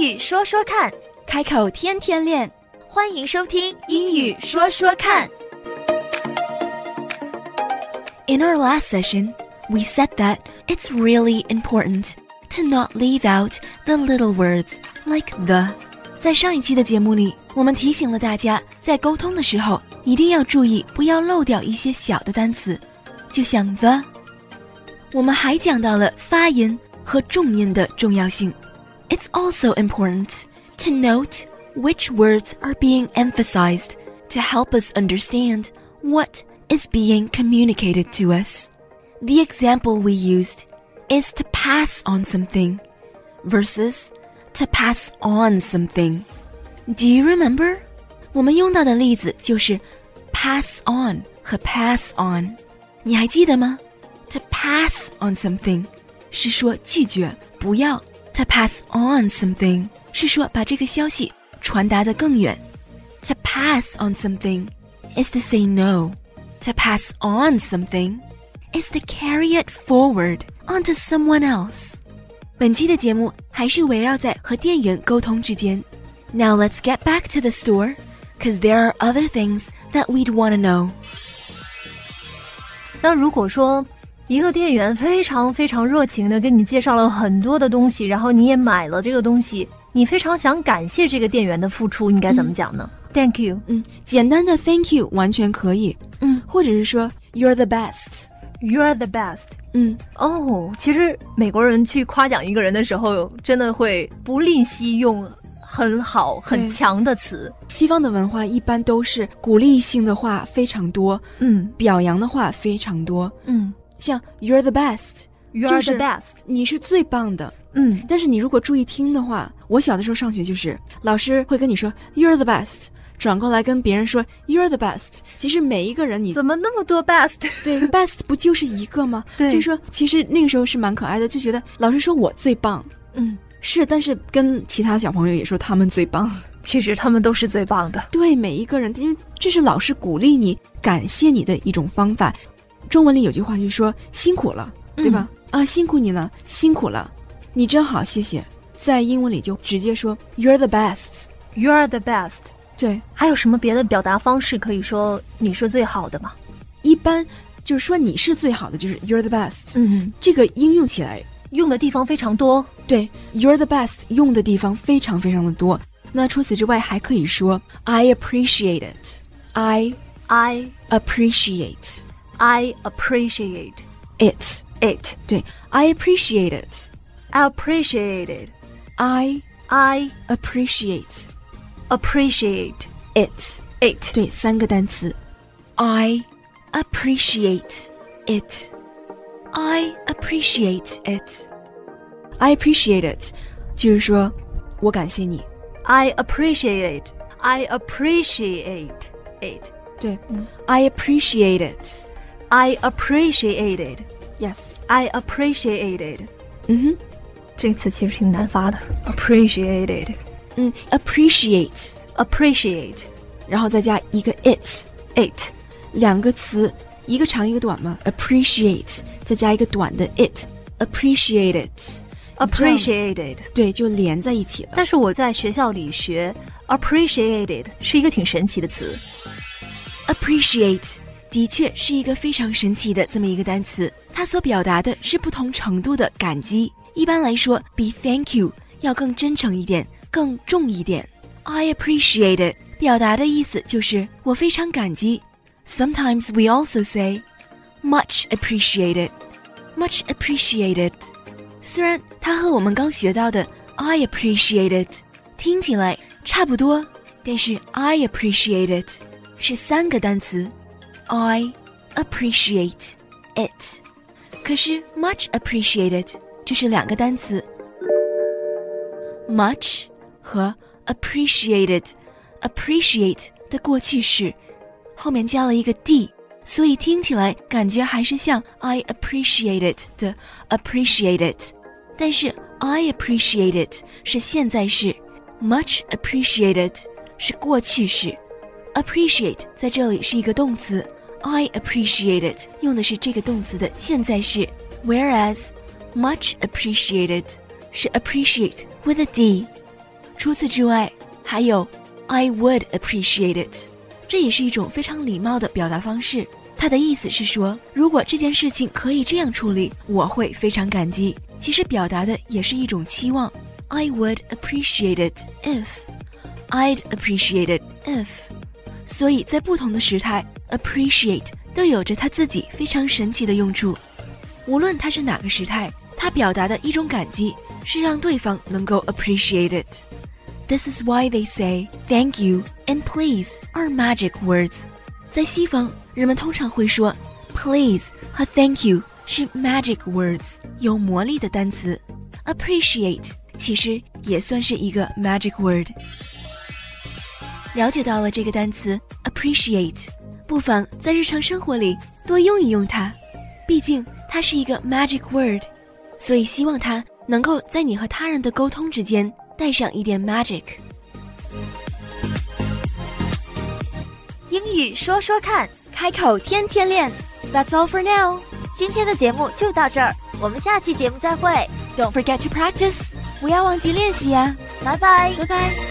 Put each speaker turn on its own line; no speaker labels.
语说说看，
开口天天练。
欢迎收听英语说说看。
In our last session, we said that it's really important to not leave out the little words like the. 在上一期的节目里，我们提醒了大家，在沟通的时候一定要注意，不要漏掉一些小的单词，就像 the。我们还讲到了发音和重音的重要性。It's also important to note which words are being emphasized to help us understand what is being communicated to us. The example we used is to pass on something versus to pass on something. Do you remember? 我们用到的例子就是 pass on 和 pass on，你还记得吗？To pass on something 是说拒绝，不要 ；to pass on something 是说把这个消息传达得更远。To pass on something is to say no. To pass on something is to carry it forward onto someone else. 本期的节目还是围绕在和店员沟通之间。Now let's get back to the store, cause there are other things that we'd want to know.
那如果说 一个店员非常非常热情的跟你介绍了很多的东西，然后你也买了这个东西，你非常想感谢这个店员的付出，应该怎么讲呢、t h a n k you。
嗯，简单的 Thank you 完全可以，
嗯
或者是说 You're the best。
，You're the best。
嗯，
哦，其实美国人去夸奖一个人的时候，真的会不吝惜用很好、很强的词。
西方的文化一般都是鼓励性的话非常多，
嗯
表扬的话非常多。
嗯
像 You're the best，，You're
the best。
你是最棒的。
嗯
但是你如果注意听的话，我小的时候上学就是老师会跟你说 You're the best，转过来跟别人说 You're the best。其实每一个人你
怎么那么多 best？
对 best 不就是一个吗？
对
就是说其实那个时候是蛮可爱的，就觉得老师说我最棒。
嗯，
是，但是跟其他小朋友也说他们最棒。
其实他们都是最棒的。
对每一个人，因为这是老师鼓励你、感谢你的一种方法。中文里有句话就说辛苦了，对吧？啊，辛苦你了，辛苦了，你真好，谢谢。在英文里就直接说 You're the best。
You're the best。
对，
还有什么别的表达方式可以说你是最好的吗？
一般就是说你是最好的，就是 You're the best。
嗯，
这个应用起来，
用的地方非常多。
对 You're the best 用的地方非常非常的多。那除此之外，还可以说 I appreciate it。I
I
appreciate
I appreciate
it。
it.
对，I appreciate it。
I appreciate it.
I
I
appreciate
appreciate
it。
it.
对，三个单词。
I appreciate it. I appreciate it.
I appreciate it，就是说我感谢你。
I appreciate it. I appreciate it.
对、i appreciate it。
I appreciate it.
Yes。
I appreciate it.
嗯哼，
这个词其实挺难发的。Appreciate it.
嗯，appreciate，
Appreciate
然后再加一个 it，
it.
两个词，一个长一个短嘛。appreciate，再加一个短的 it，appreciate it。
Appreciate it.
对，就连在一起了。
但是我在学校里学 appreciated 是一个挺神奇的词。
Appreciate 的确是一个非常神奇的这么一个单词，它所表达的是不同程度的感激。一般来说，比 Thank you 要更真诚一点，更重一点。I appreciate it 表达的意思就是我非常感激。Sometimes we also say much appreciated, much appreciated。虽然它和我们刚学到的 I appreciate it 听起来差不多，但是 I appreciate it 是三个单词 ，I appreciate it。可是 much appreciated 这是两个单词，much 和 appreciated。appreciate 的过去式后面加了一个 d，所以听起来感觉还是像 I appreciate it 的 appreciate it，但是 I appreciate it 是现在式，much appreciated 是过去式，appreciate 在这里是一个动词 ，I appreciate it 用的是这个动词的现在式，whereas much appreciated 是 appreciate with a d。 除此之外，还有 I would appreciate it，这也是一种非常礼貌的表达方式。它的意思是说，如果这件事情可以这样处理，我会非常感激。其实表达的也是一种期望。I would appreciate it if I'd appreciate it if。所以在不同的时态 ，appreciate 都有着它自己非常神奇的用处。无论它是哪个时态，它表达的一种感激是让对方能够 appreciate it。This is why they say thank you and please are magic words。在西方，人们通常会说 please 和 thank you 是 magic words，有魔力的单词。appreciate 其实也算是一个 magic word。了解到了这个单词 appreciate，不妨在日常生活里多用一用它，毕竟它是一个 magic word，所以希望它能够在你和他人的沟通之间带上一点 magic。
英语说说看，
开口天天练。That's all for now。
今天的节目就到这儿，我们下期节目再会。
Don't forget to practice，不要忘记练习呀、
拜拜。
拜拜。